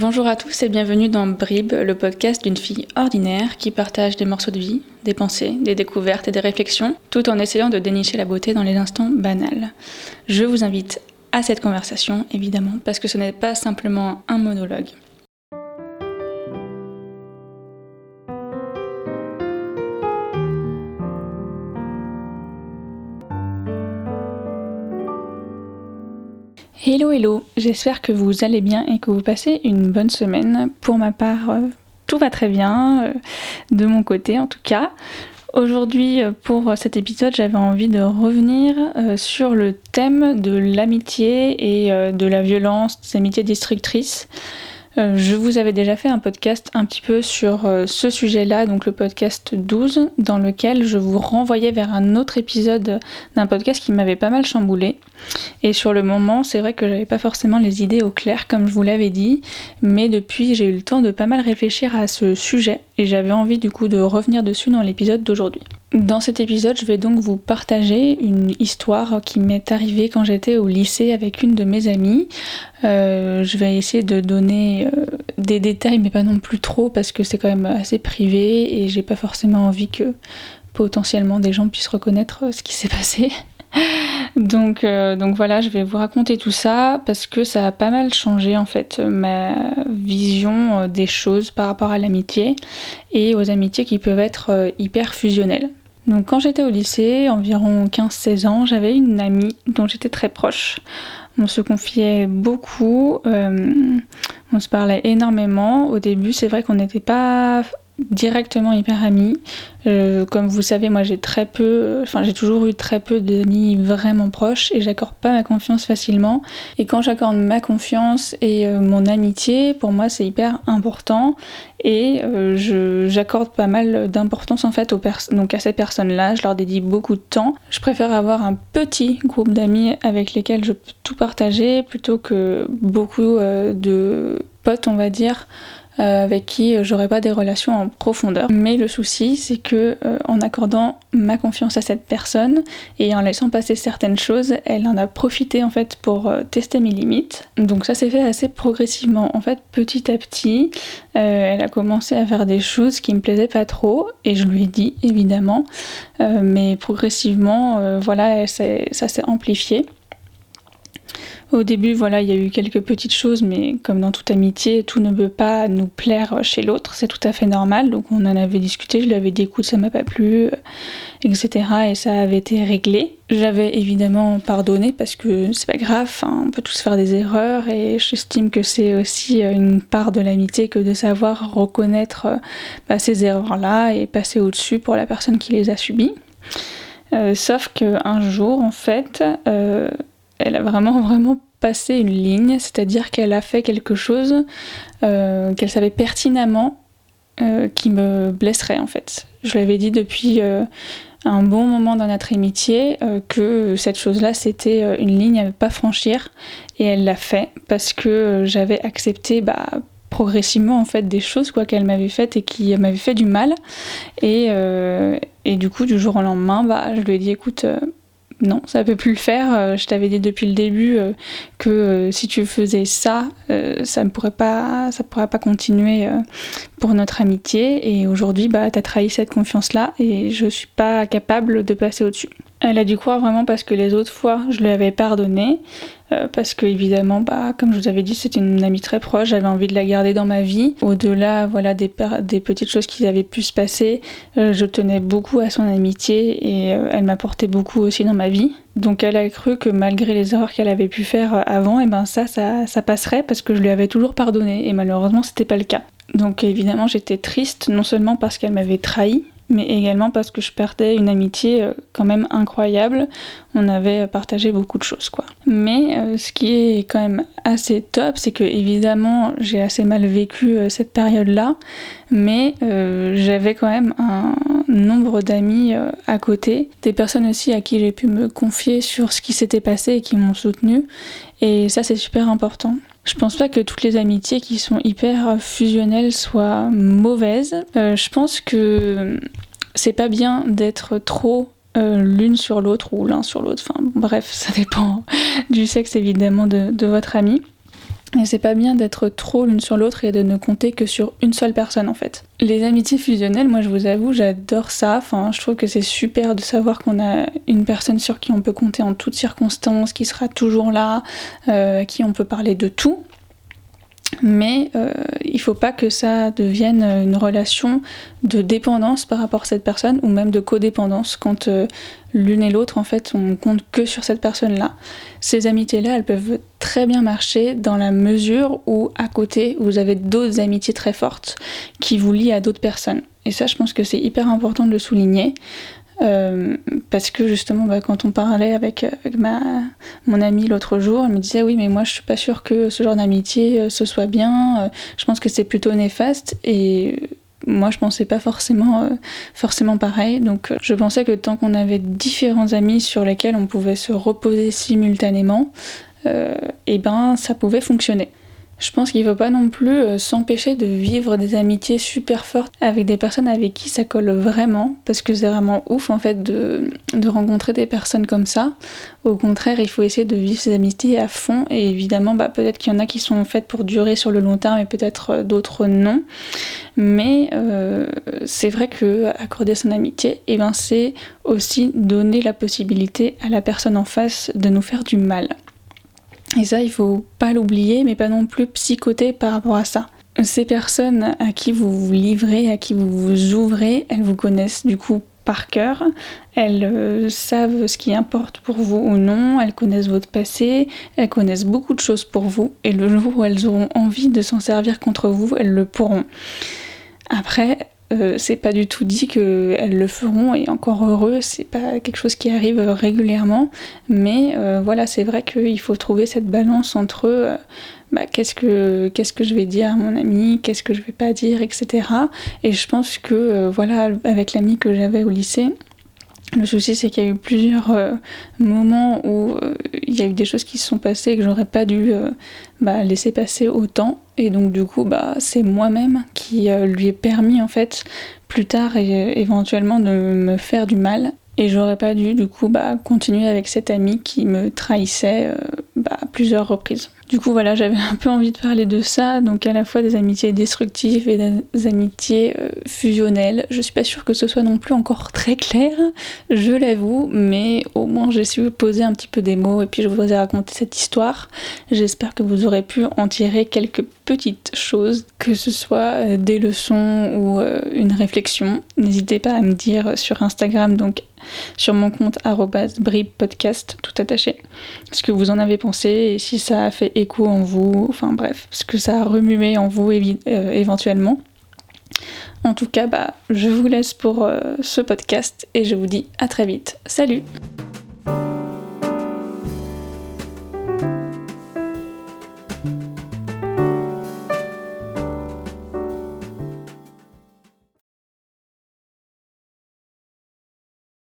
Bonjour à tous et bienvenue dans Brib, le podcast d'une fille ordinaire qui partage des morceaux de vie, des pensées, des découvertes et des réflexions, tout en essayant de dénicher la beauté dans les instants banals. Je vous invite à cette conversation, évidemment, parce que ce n'est pas simplement un monologue. Hello hello, j'espère que vous allez bien et que vous passez une bonne semaine. Pour ma part, euh, tout va très bien, euh, de mon côté en tout cas. Aujourd'hui, euh, pour cet épisode, j'avais envie de revenir sur le thème de l'amitié et de la violence, des amitiés destructrices. Je vous avais déjà fait un podcast un petit peu sur ce sujet-là, donc le podcast 12, dans lequel je vous renvoyais vers un autre épisode d'un podcast qui m'avait pas mal chamboulé. Et sur le moment, c'est vrai que j'avais pas forcément les idées au clair, comme je vous l'avais dit, mais depuis, j'ai eu le temps de pas mal réfléchir à ce sujet et j'avais envie du coup de revenir dessus dans l'épisode d'aujourd'hui. Dans cet épisode, je vais donc vous partager une histoire qui m'est arrivée quand j'étais au lycée avec une de mes amies. Euh, je vais essayer de donner euh, des détails, mais pas non plus trop, parce que c'est quand même assez privé et j'ai pas forcément envie que potentiellement des gens puissent reconnaître euh, ce qui s'est passé. donc, donc voilà, je vais vous raconter tout ça parce que ça a pas mal changé en fait ma vision des choses par rapport à l'amitié et aux amitiés qui peuvent être hyper fusionnelles. Donc quand j'étais au lycée, environ 15-16 ans, j'avais une amie dont j'étais très proche. On se confiait beaucoup, euh, on se parlait énormément. Au début, c'est vrai qu'on n'était pas directement hyper amis. Euh, comme vous savez, moi j'ai très peu, enfin j'ai toujours eu très peu d'amis vraiment proches et j'accorde pas ma confiance facilement. Et quand j'accorde ma confiance et euh, mon amitié, pour moi c'est hyper important et euh, j'accorde pas mal d'importance en fait aux donc à ces personnes-là. Je leur dédie beaucoup de temps. Je préfère avoir un petit groupe d'amis avec lesquels je peux tout partager plutôt que beaucoup de potes, on va dire. Euh, avec qui j'aurais pas des relations en profondeur. Mais le souci, c'est que euh, en accordant ma confiance à cette personne et en laissant passer certaines choses, elle en a profité en fait pour euh, tester mes limites. Donc ça s'est fait assez progressivement. En fait, petit à petit, elle a commencé à faire des choses qui me plaisaient pas trop et je lui ai dit évidemment. mais progressivement, voilà, ça s'est amplifié. Au début, voilà, il y a eu quelques petites choses, mais comme dans toute amitié, tout ne peut pas nous plaire chez l'autre, c'est tout à fait normal. Donc on en avait discuté, je lui avais dit écoute, ça m'a pas plu, etc. Et ça avait été réglé. J'avais évidemment pardonné parce que c'est pas grave, hein, on peut tous faire des erreurs et j'estime que c'est aussi une part de l'amitié que de savoir reconnaître bah, ces erreurs-là et passer au-dessus pour la personne qui les a subies. Euh, sauf qu'un jour, en fait, euh, elle a vraiment vraiment passé une ligne, c'est-à-dire qu'elle a fait quelque chose euh, qu'elle savait pertinemment euh, qui me blesserait en fait. Je lui avais dit depuis euh, un bon moment dans notre amitié que cette chose-là c'était une ligne à ne pas franchir et elle l'a fait parce que j'avais accepté bah, progressivement en fait des choses quoi qu'elle m'avait faites et qui m'avaient fait du mal et, et, du coup du jour au lendemain bah, je lui ai dit écoute non, ça peut plus le faire. Euh, je t'avais dit depuis le début euh, que euh, si tu faisais ça, ça ne pourrait pas, ça pourrait pas continuer pour notre amitié. Et aujourd'hui, bah, as trahi cette confiance-là et je suis pas capable de passer au-dessus. Elle a dû croire vraiment parce que les autres fois, je lui avais pardonné. Euh, parce que évidemment, bah, comme je vous avais dit, c'était une amie très proche, j'avais envie de la garder dans ma vie. Au-delà voilà, des, petites choses qui avaient pu se passer, euh, je tenais beaucoup à son amitié et euh, elle m'apportait beaucoup aussi dans ma vie. Donc elle a cru que malgré les erreurs qu'elle avait pu faire avant, et eh ben ça, ça, ça passerait parce que je lui avais toujours pardonné et malheureusement c'était pas le cas. Donc évidemment j'étais triste non seulement parce qu'elle m'avait trahi, mais également parce que je perdais une amitié euh, quand même incroyable. On avait partagé beaucoup de choses, quoi. Mais euh, ce qui est quand même assez top, c'est que évidemment j'ai assez mal vécu euh, cette période-là, mais j'avais quand même un nombre d'amis à côté, des personnes aussi à qui j'ai pu me confier sur ce qui s'était passé et qui m'ont soutenu, et ça c'est super important. Je pense pas que toutes les amitiés qui sont hyper fusionnelles soient mauvaises. Euh, je pense que c'est pas bien d'être trop euh, l'une sur l'autre ou l'un sur l'autre. Enfin, bref, ça dépend du sexe évidemment de, votre ami. Et c'est pas bien d'être trop l'une sur l'autre et de ne compter que sur une seule personne en fait. Les amitiés fusionnelles, moi je vous avoue, j'adore ça. Enfin, je trouve que c'est super de savoir qu'on a une personne sur qui on peut compter en toutes circonstances, qui sera toujours là, euh, à qui on peut parler de tout mais euh, il faut pas que ça devienne une relation de dépendance par rapport à cette personne ou même de codépendance quand euh, l'une et l'autre en fait on compte que sur cette personne là ces amitiés là elles peuvent très bien marcher dans la mesure où à côté vous avez d'autres amitiés très fortes qui vous lient à d'autres personnes. Et ça je pense que c'est hyper important de le souligner euh, parce que justement, bah, quand on parlait avec, ma, mon ami l'autre jour, elle me disait oui, mais moi je suis pas sûre que ce genre d'amitié euh, ce soit bien. Euh, je pense que c'est plutôt néfaste et moi je pensais pas forcément forcément pareil. Donc je pensais que tant qu'on avait différents amis sur lesquels on pouvait se reposer simultanément, et eh ben ça pouvait fonctionner. Je pense qu'il ne faut pas non plus euh, s'empêcher de vivre des amitiés super fortes avec des personnes avec qui ça colle vraiment, parce que c'est vraiment ouf en fait de, rencontrer des personnes comme ça. Au contraire, il faut essayer de vivre ces amitiés à fond, et évidemment, bah, peut-être qu'il y en a qui sont faites pour durer sur le long terme et peut-être euh, d'autres non. Mais euh, c'est vrai que accorder son amitié, eh ben, c'est aussi donner la possibilité à la personne en face de nous faire du mal. Et ça, il faut pas l'oublier, mais pas non plus psychoter par rapport à ça. Ces personnes à qui vous vous livrez, à qui vous vous ouvrez, elles vous connaissent du coup par cœur, elles euh, savent ce qui importe pour vous ou non, elles connaissent votre passé, elles connaissent beaucoup de choses pour vous, et le jour où elles auront envie de s'en servir contre vous, elles le pourront. Après, euh, c'est pas du tout dit qu'elles le feront et encore heureux, c'est pas quelque chose qui arrive régulièrement, mais euh, voilà, c'est vrai qu'il faut trouver cette balance entre euh, bah, qu'est-ce que qu'est-ce que je vais dire à mon ami, qu'est-ce que je vais pas dire, etc. Et je pense que voilà, avec l'ami que j'avais au lycée, le souci, c'est qu'il y a eu plusieurs euh, moments où euh, il y a eu des choses qui se sont passées et que j'aurais pas dû euh, bah, laisser passer autant. Et donc, du coup, bah, c'est moi-même qui lui ai permis, en fait, plus tard, et, éventuellement, de me faire du mal. Et j'aurais pas dû, du coup, bah, continuer avec cet ami qui me trahissait bah, plusieurs reprises. Du coup, voilà, j'avais un peu envie de parler de ça, donc à la fois des amitiés destructives et des amitiés euh, fusionnelles. Je suis pas sûre que ce soit non plus encore très clair, je l'avoue, mais au moins j'ai su poser un petit peu des mots et puis je vous ai raconté cette histoire. J'espère que vous aurez pu en tirer quelques petites choses, que ce soit euh, des leçons ou euh, une réflexion. N'hésitez pas à me dire sur Instagram, donc sur mon compte podcast tout attaché, ce que vous en avez pensé et si ça a fait écho en vous, enfin bref, ce que ça a remué en vous euh, éventuellement? En tout cas, bah, je vous laisse pour euh, ce podcast et je vous dis à très vite. Salut